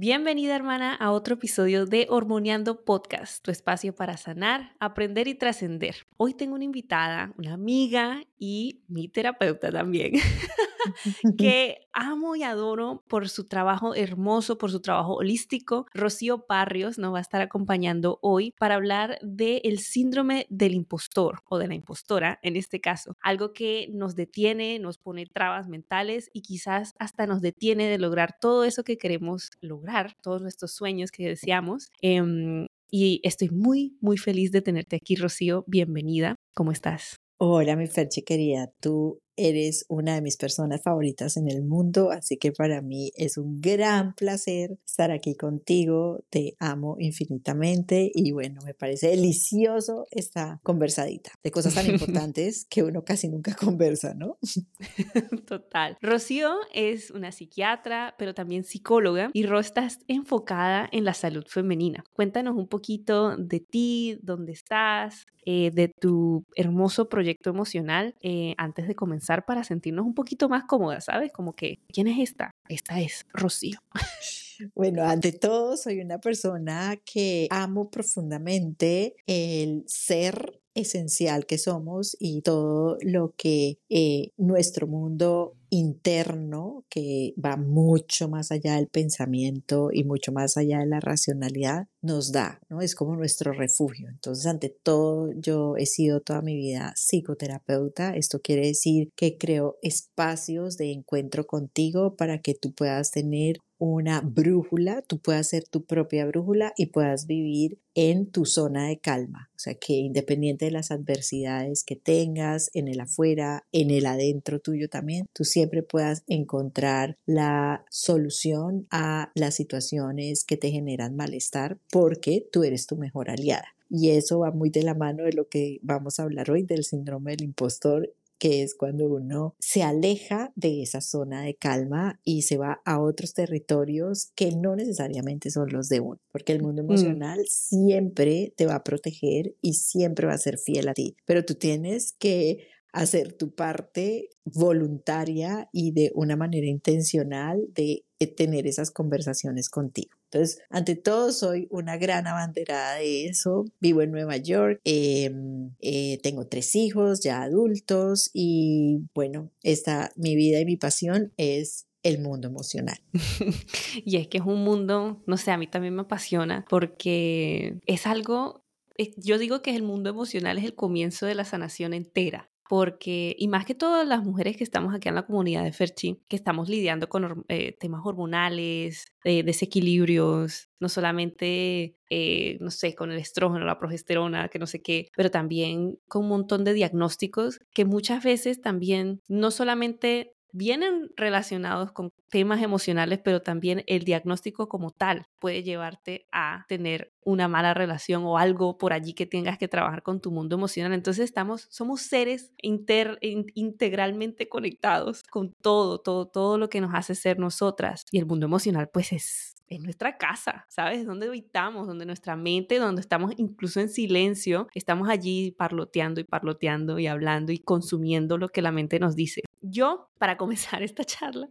Bienvenida hermana a otro episodio de Hormoneando Podcast, tu espacio para sanar, aprender y trascender. Hoy tengo una invitada, una amiga y mi terapeuta también, que amo y adoro por su trabajo hermoso, por su trabajo holístico. Rocío Barrios nos va a estar acompañando hoy para hablar del síndrome del impostor o de la impostora en este caso, algo que nos detiene, nos pone trabas mentales y quizás hasta nos detiene de lograr todo eso que queremos lograr todos nuestros sueños que deseamos. Em, y estoy muy, muy feliz de tenerte aquí, Rocío. Bienvenida. ¿Cómo estás? Hola, mi Ferchi querida. Tú eres una de mis personas favoritas en el mundo, así que para mí es un gran placer estar aquí contigo. Te amo infinitamente y bueno, me parece delicioso esta conversadita de cosas tan importantes que uno casi nunca conversa, ¿no? Total. Rocío es una psiquiatra, pero también psicóloga y Ro estás enfocada en la salud femenina. Cuéntanos un poquito de ti, dónde estás, eh, de tu hermoso proyecto emocional eh, antes de comenzar para sentirnos un poquito más cómodas, ¿sabes? Como que, ¿quién es esta? Esta es Rocío. Bueno, ante todo, soy una persona que amo profundamente el ser esencial que somos y todo lo que eh, nuestro mundo interno que va mucho más allá del pensamiento y mucho más allá de la racionalidad nos da, ¿no? Es como nuestro refugio. Entonces, ante todo, yo he sido toda mi vida psicoterapeuta. Esto quiere decir que creo espacios de encuentro contigo para que tú puedas tener una brújula, tú puedas ser tu propia brújula y puedas vivir en tu zona de calma. O sea, que independiente de las adversidades que tengas en el afuera, en el adentro tuyo también, tú siempre puedas encontrar la solución a las situaciones que te generan malestar porque tú eres tu mejor aliada. Y eso va muy de la mano de lo que vamos a hablar hoy del síndrome del impostor que es cuando uno se aleja de esa zona de calma y se va a otros territorios que no necesariamente son los de uno, porque el mundo mm. emocional siempre te va a proteger y siempre va a ser fiel a ti, pero tú tienes que hacer tu parte voluntaria y de una manera intencional de eh, tener esas conversaciones contigo. Entonces, ante todo, soy una gran abanderada de eso. Vivo en Nueva York, em, eh, tengo tres hijos ya adultos y bueno, esta, mi vida y mi pasión es el mundo emocional. y es que es un mundo, no sé, a mí también me apasiona porque es algo, eh, yo digo que el mundo emocional es el comienzo de la sanación entera porque, y más que todas las mujeres que estamos aquí en la comunidad de Ferchi, que estamos lidiando con eh, temas hormonales, desequilibrios, no solamente, eh, no sé, con el estrógeno, la progesterona, que no sé qué, pero también con un montón de diagnósticos que muchas veces también no solamente vienen relacionados con temas emocionales, pero también el diagnóstico como tal puede llevarte a tener una mala relación o algo por allí que tengas que trabajar con tu mundo emocional. Entonces estamos, somos seres integralmente conectados con todo, todo, todo lo que nos hace ser nosotras. Y el mundo emocional pues es es nuestra casa, ¿sabes? Donde habitamos, donde nuestra mente, donde estamos incluso en silencio, estamos allí parloteando y parloteando y hablando y consumiendo lo que la mente nos dice. Yo, para comenzar esta charla,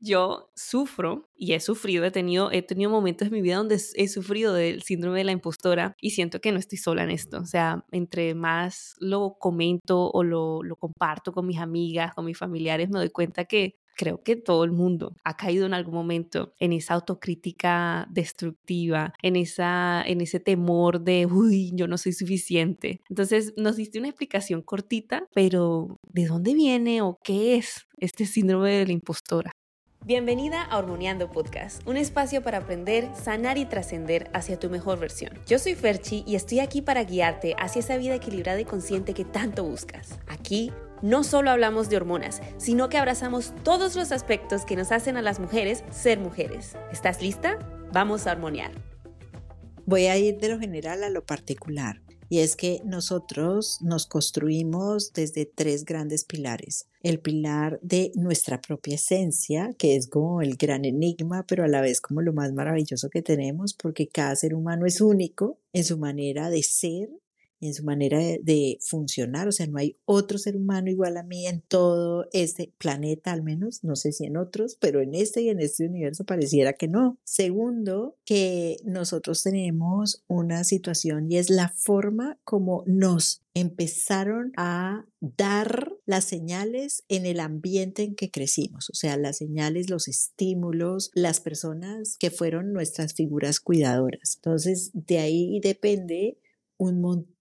yo sufro y he sufrido, he tenido, he tenido momentos en mi vida donde he sufrido del síndrome de la impostora y siento que no estoy sola en esto. O sea, entre más lo comento o lo, lo comparto con mis amigas, con mis familiares, me doy cuenta que creo que todo el mundo ha caído en algún momento en esa autocrítica destructiva, en, esa, en ese temor de, uy, yo no soy suficiente. Entonces nos diste una explicación cortita, pero ¿de dónde viene o qué es este síndrome de la impostora? Bienvenida a Hormoneando Podcast, un espacio para aprender, sanar y trascender hacia tu mejor versión. Yo soy Ferchi y estoy aquí para guiarte hacia esa vida equilibrada y consciente que tanto buscas. Aquí no solo hablamos de hormonas, sino que abrazamos todos los aspectos que nos hacen a las mujeres ser mujeres. ¿Estás lista? Vamos a armoniar. Voy a ir de lo general a lo particular. Y es que nosotros nos construimos desde tres grandes pilares. El pilar de nuestra propia esencia, que es como el gran enigma, pero a la vez como lo más maravilloso que tenemos, porque cada ser humano es único en su manera de ser en su manera de, funcionar. O sea, no hay otro ser humano igual a mí en todo este planeta, al menos, no sé si en otros, pero en este y en este universo pareciera que no. Segundo, que nosotros tenemos una situación y es la forma como nos empezaron a dar las señales en el ambiente en que crecimos, o sea, las señales, los estímulos, las personas que fueron nuestras figuras cuidadoras. Entonces, de ahí depende un montón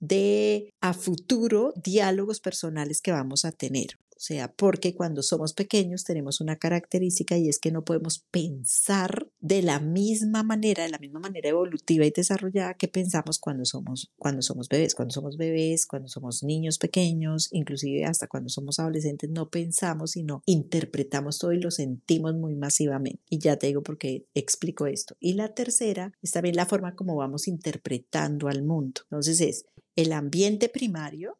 de a futuro diálogos personales que vamos a tener. O sea, porque cuando somos pequeños tenemos una característica y es que no podemos pensar de la misma manera, de la misma manera evolutiva y desarrollada que pensamos cuando somos, cuando somos bebés. Cuando somos bebés, cuando somos niños pequeños, inclusive hasta cuando somos adolescentes, no pensamos, sino interpretamos todo y lo sentimos muy masivamente. Y ya te digo por qué explico esto. Y la tercera es también la forma como vamos interpretando al mundo. Entonces es el ambiente primario,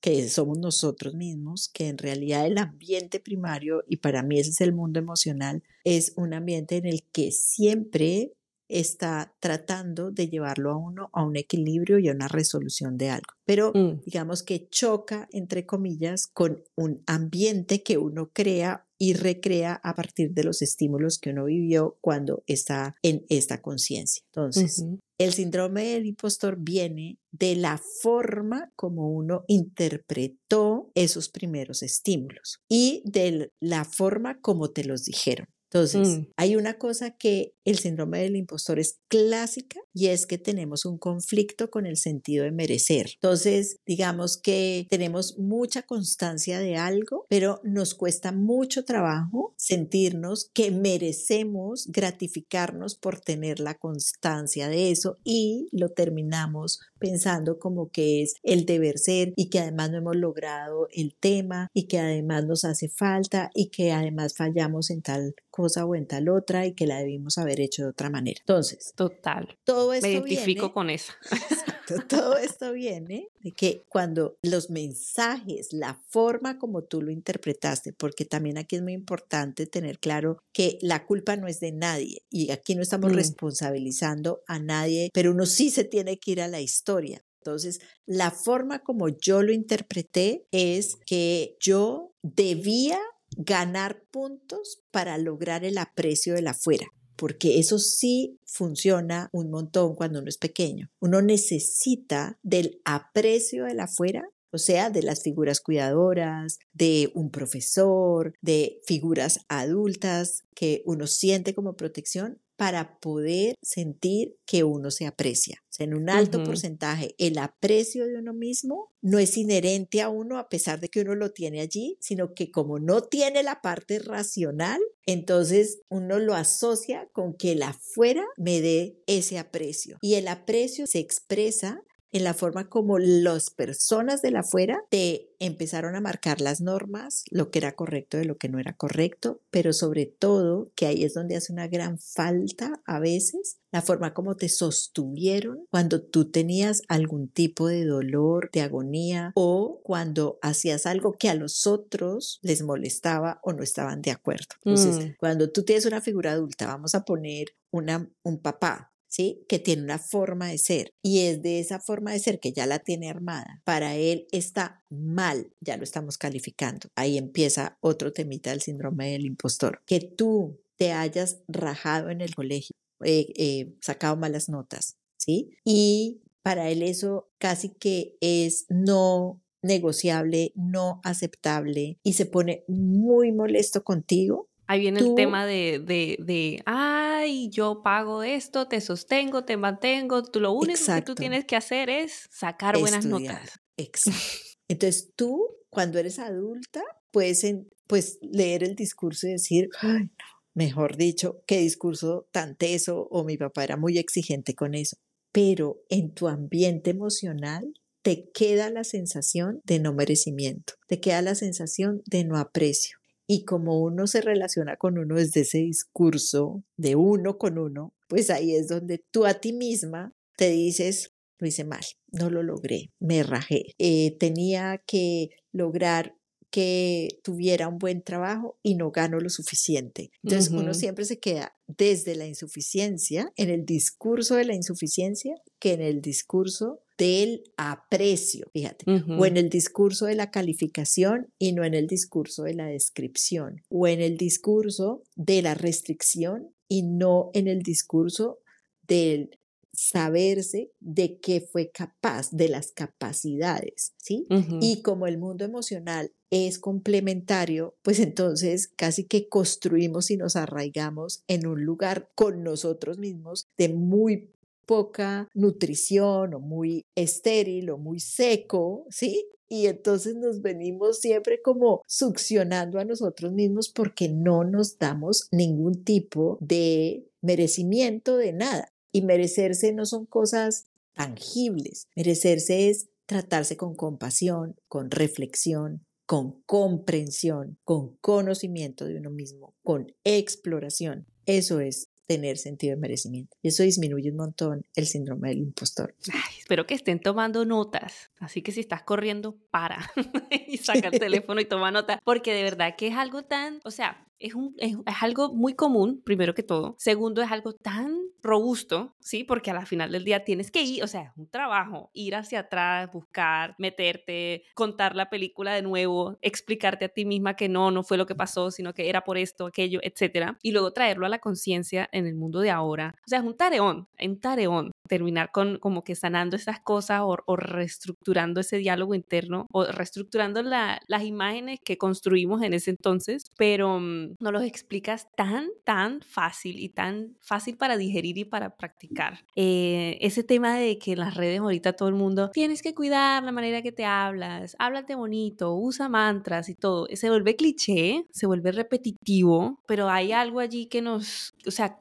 que somos nosotros mismos, que en realidad el ambiente primario, y para mí ese es el mundo emocional, es un ambiente en el que siempre está tratando de llevarlo a uno a un equilibrio y a una resolución de algo. Pero mm. digamos que choca, entre comillas, con un ambiente que uno crea y recrea a partir de los estímulos que uno vivió cuando está en esta conciencia. Entonces, el síndrome del impostor viene de la forma como uno interpretó esos primeros estímulos y de la forma como te los dijeron. Entonces, mm. hay una cosa que el síndrome del impostor es clásica y es que tenemos un conflicto con el sentido de merecer. Entonces, digamos que tenemos mucha constancia de algo, pero nos cuesta mucho trabajo sentirnos que merecemos gratificarnos por tener la constancia de eso y lo terminamos pensando como que es el deber ser y que además no hemos logrado el tema y que además nos hace falta y que además fallamos en tal cosa o en tal otra y que la debimos haber hecho de otra manera. Entonces, total. Todo esto Me identifico con eso. todo esto viene de que cuando los mensajes, la forma como tú lo interpretaste, porque también aquí es muy importante tener claro que la culpa no es de nadie y aquí no estamos mm. responsabilizando a nadie, pero uno sí se tiene que ir a la historia. Entonces, la forma como yo lo interpreté es que yo debía ganar puntos para lograr el aprecio de la afuera porque eso sí funciona un montón cuando uno es pequeño. Uno necesita del aprecio de la afuera o sea, de las figuras cuidadoras, de un profesor, de figuras adultas que uno siente como protección para poder sentir que uno se aprecia. O sea, en un alto porcentaje, el aprecio de uno mismo no es inherente a uno a pesar de que uno lo tiene allí, sino que como no tiene la parte racional, entonces uno lo asocia con que el afuera me dé ese aprecio. Y el aprecio se expresa en la forma como las personas de la afuera te empezaron a marcar las normas, lo que era correcto de lo que no era correcto, pero sobre todo, que ahí es donde hace una gran falta a veces, la forma como te sostuvieron cuando tú tenías algún tipo de dolor, de agonía o cuando hacías algo que a los otros les molestaba o no estaban de acuerdo. Entonces, mm. cuando tú tienes una figura adulta, vamos a poner una, un papá ¿sí? Que tiene una forma de ser y es de esa forma de ser que ya la tiene armada. Para él está mal, ya lo estamos calificando. Ahí empieza otro temita del síndrome del impostor. Que tú te hayas rajado en el colegio, eh, eh, sacado malas notas, ¿sí? Y para él eso casi que es no negociable, no aceptable y se pone muy molesto contigo Ahí viene el tema de, de, de, ay, yo pago esto, te sostengo, te mantengo, tú lo único que tú tienes que hacer es sacar buenas notas. Exacto. Entonces tú, cuando eres adulta, puedes pues, leer el discurso y decir, ay, mejor dicho, qué discurso tan teso o mi papá era muy exigente con eso. Pero en tu ambiente emocional te queda la sensación de no merecimiento, te queda la sensación de no aprecio. Y como uno se relaciona con uno desde ese discurso de uno con uno, pues ahí es donde tú a ti misma te dices, lo hice mal, no lo logré, me rajé, eh, tenía que lograr que tuviera un buen trabajo y no gano lo suficiente. Entonces uno siempre se queda desde la insuficiencia, en el discurso de la insuficiencia, que en el discurso del aprecio, fíjate, o en el discurso de la calificación y no en el discurso de la descripción, o en el discurso de la restricción y no en el discurso del saberse de qué fue capaz, de las capacidades, ¿sí? Y como el mundo emocional es complementario, pues entonces casi que construimos y nos arraigamos en un lugar con nosotros mismos de muy poca nutrición o muy estéril o muy seco, ¿sí? Y entonces nos venimos siempre como succionando a nosotros mismos porque no nos damos ningún tipo de merecimiento de nada. Y merecerse no son cosas tangibles. Merecerse es tratarse con compasión, con reflexión, con comprensión, con conocimiento de uno mismo, con exploración. Eso es tener sentido de merecimiento. Y eso disminuye un montón el síndrome del impostor. espero que estén tomando notas. Así que si estás corriendo, para y saca el teléfono y toma nota. Porque de verdad que es algo tan, o sea, es, un, es, algo muy común, primero que todo. Segundo, es algo tan robusto, ¿sí? Porque a la final del día tienes que ir, o sea, es un trabajo, ir hacia atrás, buscar, meterte, contar la película de nuevo, explicarte a ti misma que no, no fue lo que pasó, sino que era por esto, aquello, etcétera. Y luego traerlo a la conciencia en el mundo de ahora. O sea, es un tareón, un tareón terminar con como que sanando esas cosas o, reestructurando ese diálogo interno o reestructurando las imágenes que construimos en ese entonces, pero no los explicas tan, tan fácil y tan fácil para digerir y para practicar. Eh, ese tema de que en las redes ahorita todo el mundo tienes que cuidar la manera que te hablas, háblate bonito, usa mantras y todo, se vuelve cliché, se vuelve repetitivo, pero hay algo allí que nos, o sea,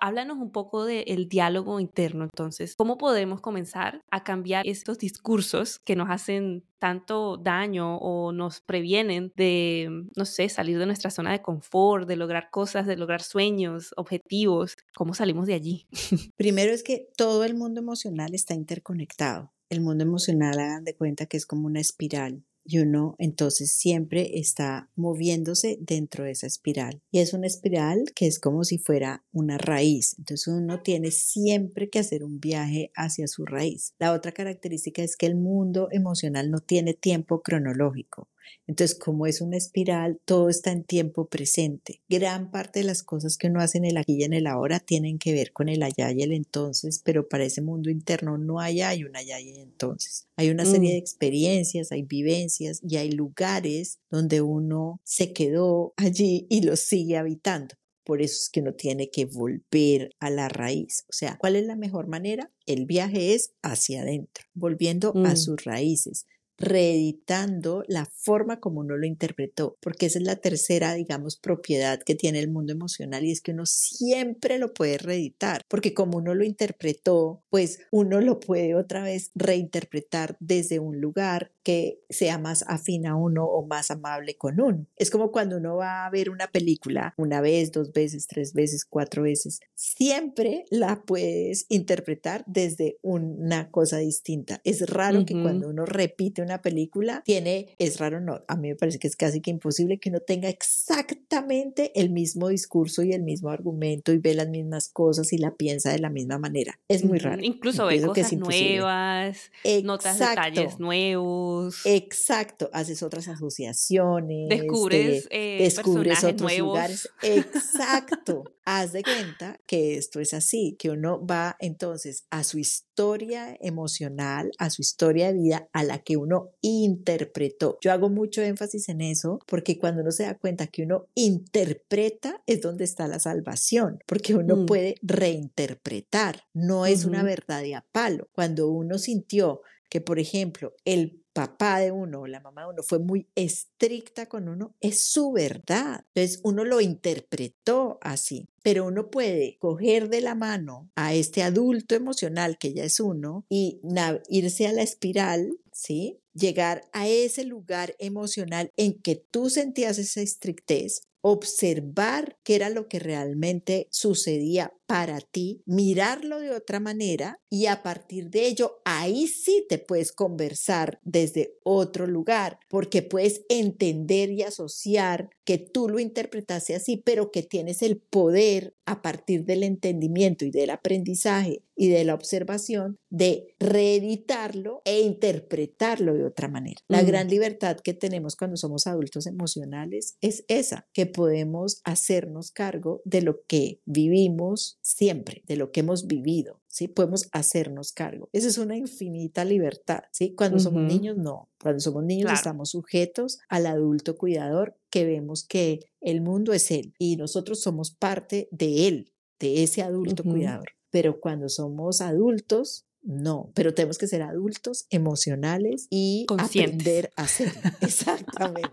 háblanos un poco del diálogo interno, entonces, ¿cómo podemos comenzar a cambiar estos discursos que nos hacen tanto daño o nos previenen de, no sé, salir de nuestra zona de confort, de lograr cosas, de lograr sueños, objetivos? ¿Cómo salimos de allí? Primero es que todo el mundo emocional está interconectado. El mundo emocional, hagan de cuenta que es como una espiral y uno entonces siempre está moviéndose dentro de esa espiral. Y es una espiral que es como si fuera una raíz. Entonces uno tiene siempre que hacer un viaje hacia su raíz. La otra característica es que el mundo emocional no tiene tiempo cronológico. Entonces, como es una espiral, todo está en tiempo presente. Gran parte de las cosas que uno hace en el aquí y en el ahora tienen que ver con el allá y el entonces, pero para ese mundo interno no hay hay un allá y entonces. Hay una serie de mm. experiencias, hay vivencias y hay lugares donde uno se quedó allí y los sigue habitando. Por eso es que uno tiene que volver a la raíz. O sea, ¿cuál es la mejor manera? El viaje es hacia adentro, volviendo a mm. sus raíces, reeditando la forma como uno lo interpretó, porque esa es la tercera, digamos, propiedad que tiene el mundo emocional y es que uno siempre lo puede reeditar, porque como uno lo interpretó, pues uno lo puede otra vez reinterpretar desde un lugar que sea más afín a uno o más amable con uno. Es como cuando uno va a ver una película una vez, dos veces, tres veces, cuatro veces, siempre la puedes interpretar desde una cosa distinta. Es raro que cuando uno repite una película tiene, es raro, no, a mí me parece que es casi que imposible que uno tenga exactamente el mismo discurso y el mismo argumento y ve las mismas cosas y la piensa de la misma manera. Es muy raro. Incluso ve cosas nuevas, notas detalles nuevos. Exacto, haces otras asociaciones. Descubres, eh, descubres otros nuevos. lugares. Exacto. Haz de cuenta que esto es así, que uno va entonces a su historia emocional, a su historia de vida, a la que uno interpretó. Yo hago mucho énfasis en eso porque cuando uno se da cuenta que uno interpreta es donde está la salvación, porque uno mm. puede reinterpretar, no es una verdad de a palo. Cuando uno sintió que, por ejemplo, el papá de uno o la mamá de uno fue muy estricta con uno, es su verdad. Entonces uno lo interpretó así, pero uno puede coger de la mano a este adulto emocional que ya es uno y irse a la espiral, ¿sí? Llegar a ese lugar emocional en que tú sentías esa estrictez, observar qué era lo que realmente sucedía para ti, mirarlo de otra manera y a partir de ello, ahí sí te puedes conversar desde otro lugar, porque puedes entender y asociar que tú lo interpretaste así, pero que tienes el poder a partir del entendimiento y del aprendizaje y de la observación de reeditarlo e interpretarlo de otra manera. La mm. gran libertad que tenemos cuando somos adultos emocionales es esa, que podemos hacernos cargo de lo que vivimos siempre, de lo que hemos vivido. ¿Sí? Podemos hacernos cargo. Esa es una infinita libertad, ¿sí? Cuando somos niños, no. Cuando somos niños estamos sujetos al adulto cuidador que vemos que el mundo es él y nosotros somos parte de él, de ese adulto cuidador pero cuando somos adultos, no, pero tenemos que ser adultos emocionales y aprender a ser. Exactamente.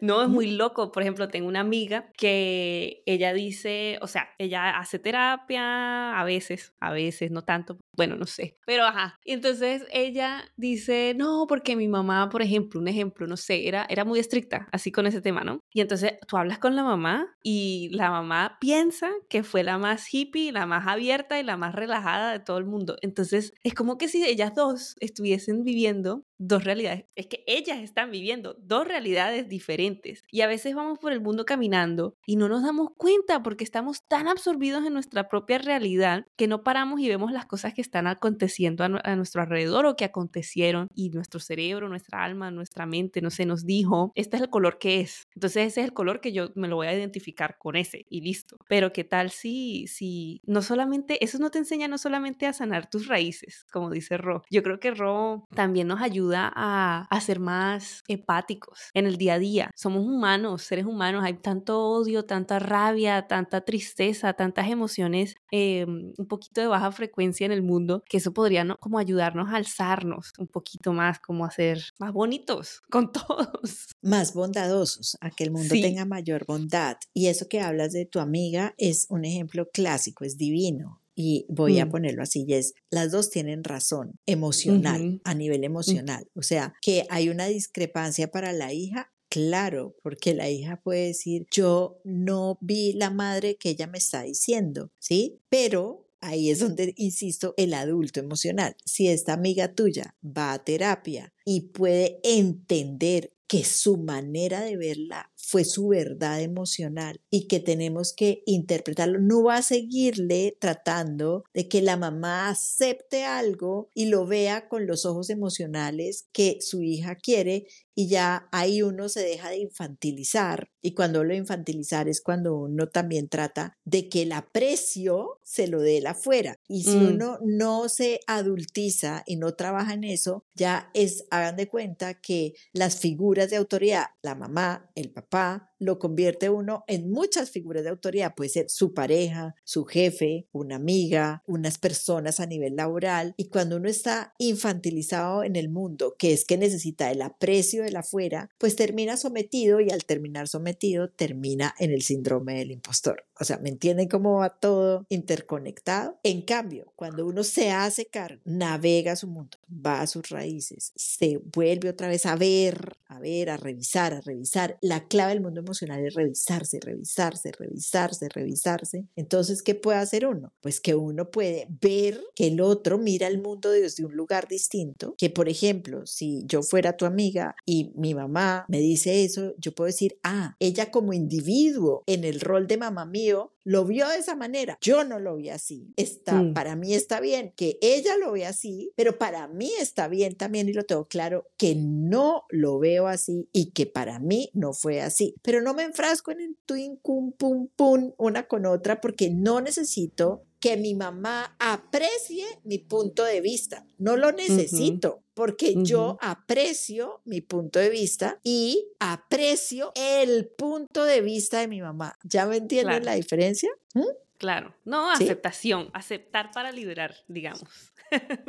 No, es muy loco. Por ejemplo, tengo una amiga que ella dice, o sea, ella hace terapia a veces, a veces, no tanto, bueno, no sé, pero ajá. Y entonces ella dice, no, porque mi mamá, por ejemplo, un ejemplo, no sé, era, era muy estricta así con ese tema, ¿no? Y entonces tú hablas con la mamá y la mamá piensa que fue la más hippie, la más abierta y la más relajada de todo el mundo. Entonces es como que si ellas dos estuviesen viviendo dos realidades. Es que ellas están viviendo dos realidades diferentes. Y a veces vamos por el mundo caminando y no nos damos cuenta porque estamos tan absorbidos en nuestra propia realidad que no paramos y vemos las cosas que están aconteciendo a, nuestro alrededor o que acontecieron y nuestro cerebro, nuestra alma, nuestra mente, no sé, nos dijo, este es el color que es. Entonces ese es el color que yo me lo voy a identificar con ese y listo. Pero qué tal si, si no solamente, eso no te enseña no solamente a sanar tus raíces, como dice Ro. Yo creo que Ro también nos ayuda a, ser más empáticos en el día a día. Somos humanos, seres humanos, hay tanto odio, tanta rabia, tanta tristeza, tantas emociones eh, un poquito de baja frecuencia en el mundo, que eso podría como ayudarnos a alzarnos un poquito más, como a ser más bonitos con todos. Más bondadosos, a que el mundo tenga mayor bondad. Y eso que hablas de tu amiga es un ejemplo clásico, es divino y voy a mm. ponerlo así, y es, las dos tienen razón emocional, a nivel mm. emocional. O sea, que hay una discrepancia para la hija, Claro, porque la hija puede decir, yo no vi la madre que ella me está diciendo, ¿sí? Pero ahí es donde, insisto, el adulto emocional. Si esta amiga tuya va a terapia y puede entender que su manera de verla fue su verdad emocional y que tenemos que interpretarlo. No va a seguirle tratando de que la mamá acepte algo y lo vea con los ojos emocionales que su hija quiere y ya ahí uno se deja de infantilizar y cuando de infantilizar es cuando uno también trata de que el aprecio se lo dé la afuera y si mm. uno no se adultiza y no trabaja en eso ya es hagan de cuenta que las figuras de autoridad la mamá el papá papá lo convierte uno en muchas figuras de autoridad. Puede ser su pareja, su jefe, una amiga, unas personas a nivel laboral. Y cuando uno está infantilizado en el mundo, que es que necesita el aprecio de la afuera, pues termina sometido y al terminar sometido termina en el síndrome del impostor. O sea, ¿me entienden cómo va todo interconectado? En cambio, cuando uno se hace cargo, navega su mundo, va a sus raíces, se vuelve otra vez a ver, a ver, a revisar, a revisar. La clave del mundo emocional es revisarse, revisarse, revisarse, revisarse. Entonces, ¿qué puede hacer uno? Pues que uno puede ver que el otro mira el mundo desde un lugar distinto, que por ejemplo, si yo fuera tu amiga y mi mamá me dice eso, yo puedo decir, ah, ella como individuo en el rol de mamá mío, lo vio de esa manera. Yo no lo vi así. Está, mm. Para mí está bien que ella lo vea así, pero para mí está bien también y lo tengo claro que no lo veo así y que para mí no fue así. Pero no me enfrasco en el twin, pum, pum, pum, una con otra porque no necesito que mi mamá aprecie mi punto de vista. No lo necesito porque yo aprecio mi punto de vista y aprecio el punto de vista de mi mamá. ¿Ya me entienden la diferencia? ¿Mm? Claro, no, aceptación, aceptar para liberar, digamos.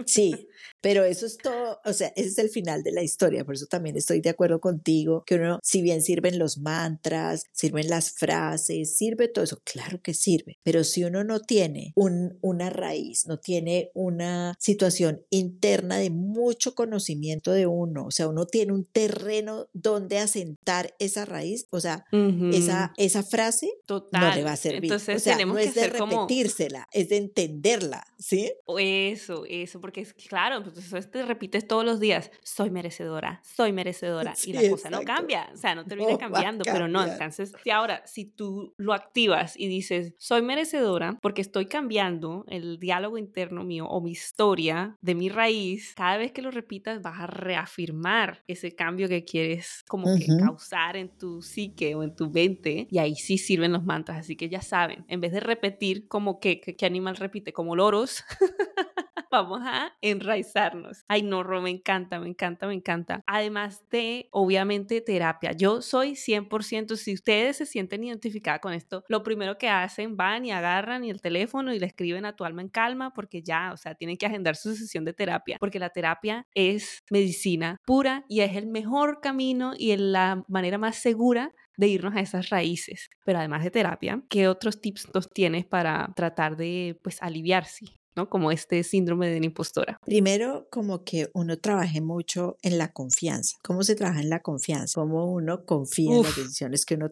Sí, Pero eso es todo, o sea, ese es el final de la historia, por eso también estoy de acuerdo contigo, que uno, si bien sirven los mantras, sirven las frases, sirve todo eso, claro que sirve, pero si uno no tiene un, una raíz, no tiene una situación interna de mucho conocimiento de uno, o sea, uno tiene un terreno donde asentar esa raíz, o sea, esa, esa frase no le va a servir. Entonces, o sea, tenemos no es de repetírsela, es de entenderla, ¿sí? Eso, eso, porque es claro, pues te repites todos los días, soy merecedora, soy merecedora, y la cosa no cambia, o sea, no termina cambiando, pero no, entonces, si ahora, si tú lo activas y dices, soy merecedora porque estoy cambiando el diálogo interno mío o mi historia de mi raíz, cada vez que lo repitas vas a reafirmar ese cambio que quieres como que causar en tu psique o en tu mente, y ahí sí sirven los mantras, así que ya saben, en vez de repetir como que, que, animal repite, como loros, vamos a enraizarnos. Ay, no, Ro, me encanta, me encanta, me encanta. Además de, obviamente, terapia. Yo soy 100%, si ustedes se sienten identificadas con esto, lo primero que hacen, van y agarran y el teléfono y le escriben a tu alma en calma porque ya, o sea, tienen que agendar su sesión de terapia, porque la terapia es medicina pura y es el mejor camino y la manera más segura de irnos a esas raíces. Pero además de terapia, ¿qué otros tips nos tienes para tratar de pues aliviarse ¿no? Como este síndrome de la impostora. Primero, como que uno trabaje mucho en la confianza. ¿Cómo se trabaja en la confianza? Cómo uno confía en las decisiones que uno,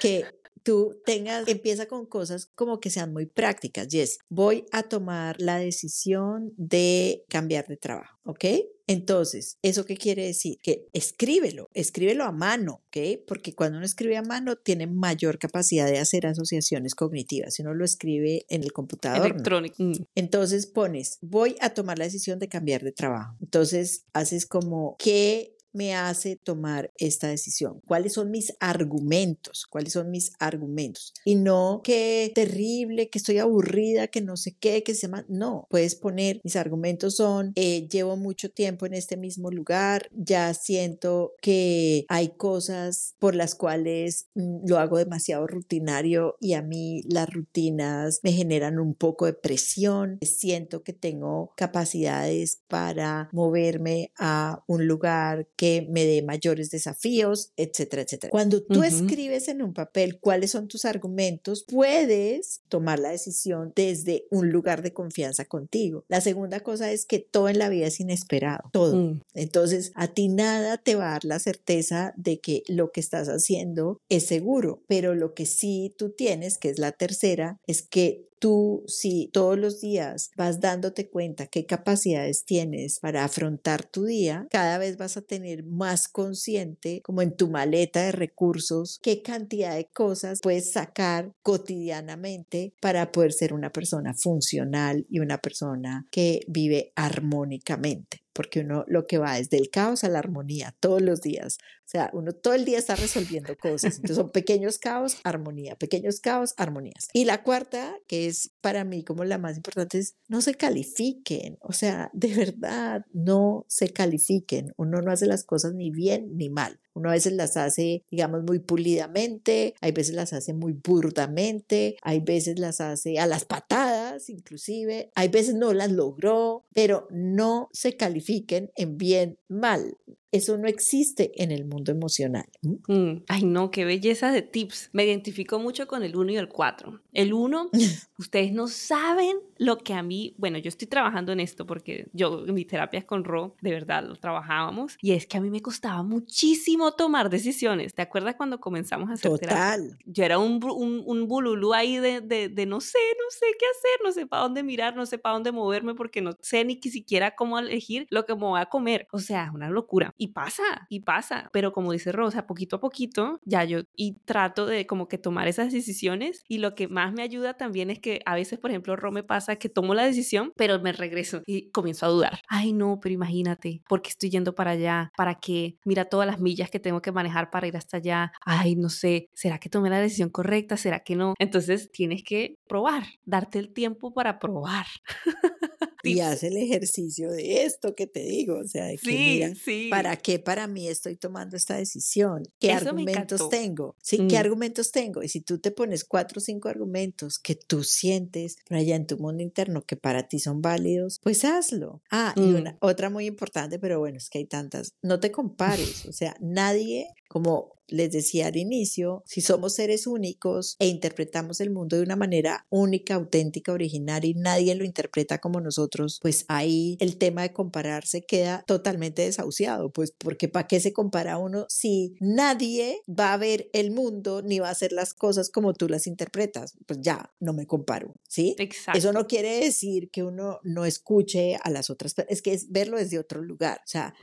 que tú tengas, empieza con cosas como que sean muy prácticas. Yes, voy a tomar la decisión de cambiar de trabajo, ¿ok? Entonces, ¿eso qué quiere decir? Que escríbelo, escríbelo a mano, ¿ok? Porque cuando uno escribe a mano tiene mayor capacidad de hacer asociaciones cognitivas. Si uno lo escribe en el computador. Electrónico. Mm. Entonces pones, voy a tomar la decisión de cambiar de trabajo. Entonces haces como, ¿qué me hace tomar esta decisión? ¿Cuáles son mis argumentos? ¿Cuáles son mis argumentos? Y no que terrible, que estoy aburrida, que no sé qué, que se llama. No, puedes poner, mis argumentos son, eh, llevo mucho tiempo en este mismo lugar, ya siento que hay cosas por las cuales mm, lo hago demasiado rutinario y a mí las rutinas me generan un poco de presión, siento que tengo capacidades para moverme a un lugar que me dé mayores desafíos, etcétera, etcétera. Cuando tú escribes en un papel cuáles son tus argumentos, puedes tomar la decisión desde un lugar de confianza contigo. La segunda cosa es que todo en la vida es inesperado, todo. Mm. Entonces, a ti nada te va a dar la certeza de que lo que estás haciendo es seguro, pero lo que sí tú tienes, que es la tercera, es que tú si todos los días vas dándote cuenta qué capacidades tienes para afrontar tu día, cada vez vas a tener más consciente como en tu maleta de recursos qué cantidad de cosas puedes sacar cotidianamente para poder ser una persona funcional y una persona que vive armónicamente porque uno lo que va es del caos a la armonía todos los días. Sea, uno todo el día está resolviendo cosas. Entonces son pequeños caos, armonía, pequeños caos, armonías. Y la cuarta, que es para mí como la más importante, es no se califiquen. O sea, de verdad, no se califiquen. Uno no hace las cosas ni bien ni mal. Uno a veces las hace, digamos, muy pulidamente, hay veces las hace muy burdamente, hay veces las hace a las patadas, inclusive, hay veces no las logró, pero no se califiquen en bien mal. Eso no existe en el mundo emocional. Mm, ay, no, qué belleza de tips. Me identifico mucho con el 1 y el 4. El 1, ustedes no saben lo que a mí, bueno, yo estoy trabajando en esto porque yo, mi terapia es con Ro, de verdad, lo trabajábamos, y es que a mí me costaba muchísimo tomar decisiones. ¿Te acuerdas cuando comenzamos a hacer Total. Yo era un, un, un bululú ahí de, de, de, no sé, no sé qué hacer, no sé para dónde mirar, no sé para dónde moverme porque no sé ni siquiera cómo elegir lo que me voy a comer. O sea, una locura. Y pasa, y pasa. Pero como dice Rosa, poquito a poquito, ya yo y trato de como que tomar esas decisiones. Y lo que más me ayuda también es que a veces, por ejemplo, Ro me pasa que tomo la decisión, pero me regreso y comienzo a dudar. Ay, no, pero imagínate, ¿por qué estoy yendo para allá? ¿Para qué? Mira todas las millas que tengo que manejar para ir hasta allá. Ay, no sé, ¿será que tomé la decisión correcta? ¿Será que no? Entonces tienes que probar, darte el tiempo para probar. y hace el ejercicio de esto que te digo, o sea, de que mira, ¿para qué para mí estoy tomando esta decisión? ¿Qué argumentos tengo? Sí, ¿qué mm. argumentos tengo? Y si tú te pones cuatro o cinco argumentos que tú sientes por allá en tu mundo interno que para ti son válidos, pues hazlo. Ah, y una, mm. otra muy importante, pero bueno, es que hay tantas, no te compares, o sea, nadie como les decía al inicio, si somos seres únicos e interpretamos el mundo de una manera única, auténtica, original y nadie lo interpreta como nosotros, pues ahí el tema de compararse queda totalmente desahuciado, pues porque ¿para qué se compara uno si nadie va a ver el mundo ni va a hacer las cosas como tú las interpretas? Pues ya, no me comparo, ¿sí? Exacto. Eso no quiere decir que uno no escuche a las otras personas, es que es verlo desde otro lugar, o sea,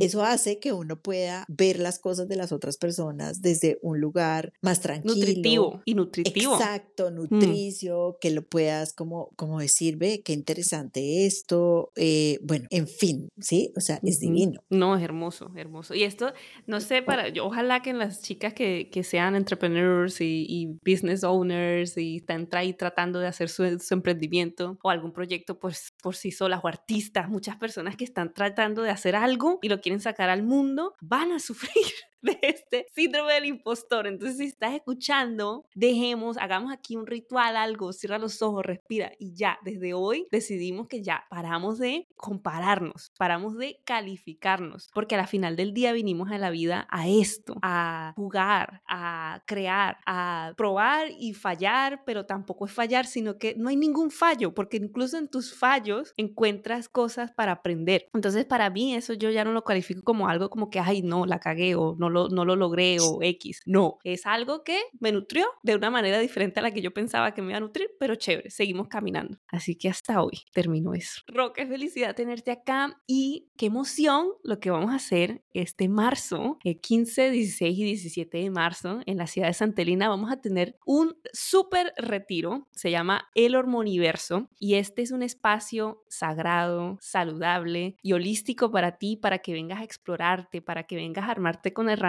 eso hace que uno pueda ver las cosas de las otras personas desde un lugar más tranquilo. Nutritivo y nutritivo. Exacto, mm. nutricio, que lo puedas como, como decir, ve, qué interesante esto, eh, bueno, en fin, ¿sí? O sea, es divino. No, es hermoso, hermoso. Y esto, no sé, para, yo, ojalá que las chicas que, que sean entrepreneurs y, business owners y están ahí tratando de hacer su, su emprendimiento o algún proyecto pues, por sí solas o artistas, muchas personas que están tratando de hacer algo y lo quieren sacar al mundo, van a sufrir de este síndrome del impostor. Entonces, si estás escuchando, dejemos, hagamos aquí un ritual, algo, cierra los ojos, respira y ya, desde hoy decidimos que ya paramos de compararnos, paramos de calificarnos, porque a la final del día vinimos a la vida a esto, a jugar, a crear, a probar y fallar, pero tampoco es fallar, sino que no hay ningún fallo, porque incluso en tus fallos encuentras cosas para aprender. Entonces, para mí eso yo ya no lo califico como algo como que, ay, no, la cagué o no lo, no lo logré o X. No, es algo que me nutrió de una manera diferente a la que yo pensaba que me iba a nutrir, pero chévere, seguimos caminando. Así que hasta hoy termino eso. Qué felicidad tenerte acá y qué emoción lo que vamos a hacer este marzo, el 15, 16 y 17 de marzo en la ciudad de Santelina. Vamos a tener un súper retiro, se llama El Hormoniverso y este es un espacio sagrado, saludable y holístico para ti, para que vengas a explorarte, para que vengas a armarte con herramientas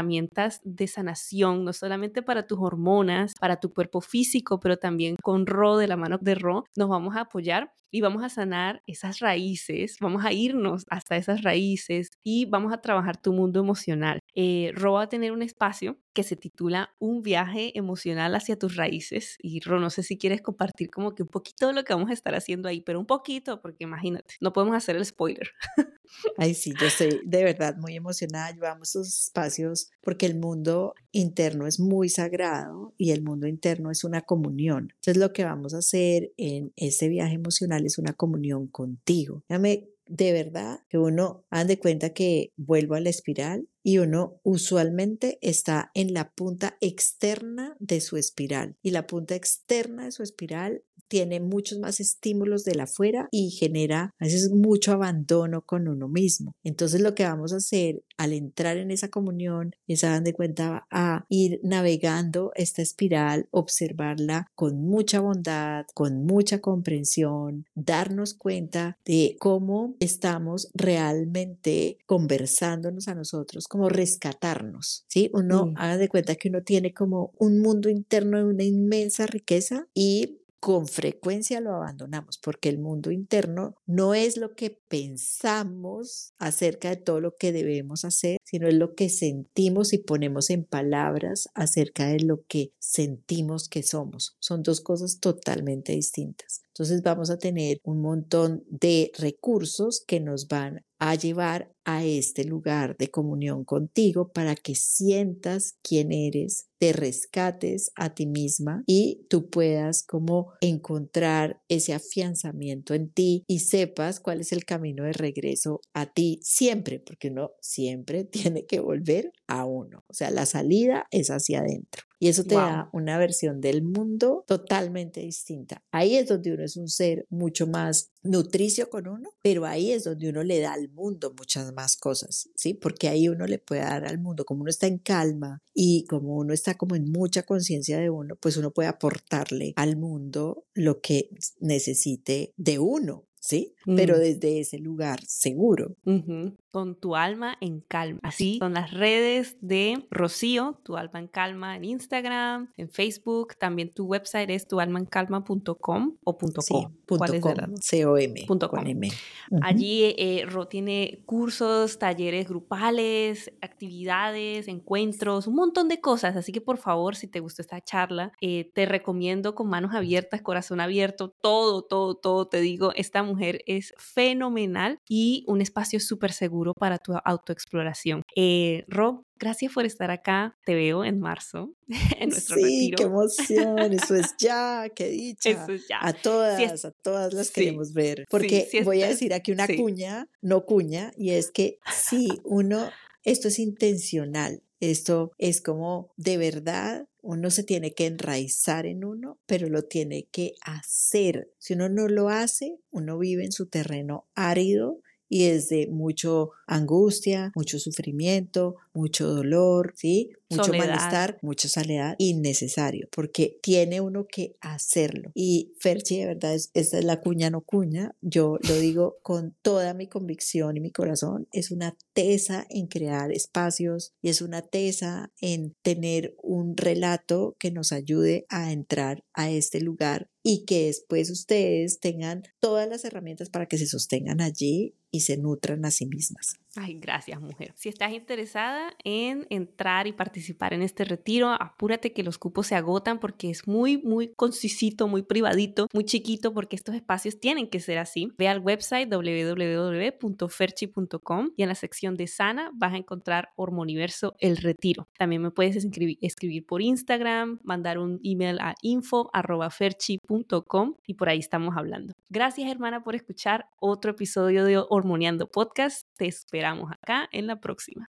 de sanación, no solamente para tus hormonas, para tu cuerpo físico, pero también con Ro, de la mano de Ro, nos vamos a apoyar y vamos a sanar esas raíces, vamos a irnos hasta esas raíces y vamos a trabajar tu mundo emocional. Eh, Ro va a tener un espacio que se titula Un viaje emocional hacia tus raíces y Ro, no sé si quieres compartir como que un poquito de lo que vamos a estar haciendo ahí, pero un poquito, porque imagínate, no podemos hacer el spoiler. Ay, sí, yo estoy de verdad muy emocionada. Llevamos esos espacios porque el mundo interno es muy sagrado y el mundo interno es una comunión. Entonces, lo que vamos a hacer en ese viaje emocional es una comunión contigo. Déjame de verdad que uno haga de cuenta que vuelvo a la espiral y uno usualmente está en la punta externa de su espiral y la punta externa de su espiral tiene muchos más estímulos de la afuera y genera a veces mucho abandono con uno mismo. Entonces lo que vamos a hacer al entrar en esa comunión es a de cuenta a ir navegando esta espiral, observarla con mucha bondad, con mucha comprensión, darnos cuenta de cómo estamos realmente conversándonos a nosotros, como rescatarnos, ¿sí? Uno haga de cuenta que uno tiene como un mundo interno de una inmensa riqueza y con frecuencia lo abandonamos porque el mundo interno no es lo que pensamos acerca de todo lo que debemos hacer, sino es lo que sentimos y ponemos en palabras acerca de lo que sentimos que somos. Son dos cosas totalmente distintas. Entonces vamos a tener un montón de recursos que nos van a llevar a este lugar de comunión contigo para que sientas quién eres, te rescates a ti misma y tú puedas como encontrar ese afianzamiento en ti y sepas cuál es el camino de regreso a ti siempre, porque uno siempre tiene que volver a uno. O sea, la salida es hacia adentro. Y eso te da una versión del mundo totalmente distinta. Ahí es donde uno es un ser mucho más nutricio con uno, pero ahí es donde uno le da al mundo muchas más cosas, ¿sí? Porque ahí uno le puede dar al mundo, como uno está en calma y como uno está como en mucha conciencia de uno, pues uno puede aportarle al mundo lo que necesite de uno, ¿sí? Pero mm. desde ese lugar seguro. Con tu alma en calma. Así son las redes de Rocío, tu alma en calma en Instagram, en Facebook. También tu website es tualmaencalma.com o punto Sí, .com. punto ¿Cuál es com, de las- C-O-M, Punto con com. M. Allí eh, Ro tiene cursos, talleres grupales, actividades, encuentros, un montón de cosas. Así que por favor, si te gustó esta charla, eh, te recomiendo con manos abiertas, corazón abierto, todo, todo, todo. Te digo, esta mujer es fenomenal y un espacio súper seguro para tu autoexploración. Eh, Ro, gracias por estar acá. Te veo en marzo en nuestro Sí, retiro. qué emoción, eso es ya, qué dicha. Eso es ya. A todas, es- a todas las sí, queremos ver. sí, Porque si voy a decir aquí una sí. cuña, no cuña, y es que sí, uno, esto es intencional, esto es como de verdad, uno se tiene que enraizar en uno, pero lo tiene que hacer. Si uno no lo hace, uno vive en su terreno árido y es de mucho angustia, mucho sufrimiento, mucho dolor, ¿sí? Mucho Soledad. malestar, mucha soledad innecesario, porque tiene uno que hacerlo. Y Ferchi, de verdad, es, esta es la cuña no cuña, yo lo digo con toda mi convicción y mi corazón, es una tesa en crear espacios y es una tesa en tener un relato que nos ayude a entrar a este lugar y que después ustedes tengan todas las herramientas para que se sostengan allí y se nutran a sí mismas. Ay, gracias, mujer. Si estás interesada en entrar y participar en este retiro, apúrate que los cupos se agotan porque es muy, muy concisito, muy privadito, muy chiquito, porque estos espacios tienen que ser así. Ve al website www.ferchi.com y en la sección de Sana vas a encontrar Hormoniverso El Retiro. También me puedes escribir, escribir por Instagram, mandar un email a info.ferchi.com y por ahí estamos hablando. Gracias, hermana, por escuchar otro episodio de Hormoneando Podcast. Te esperamos acá en la próxima.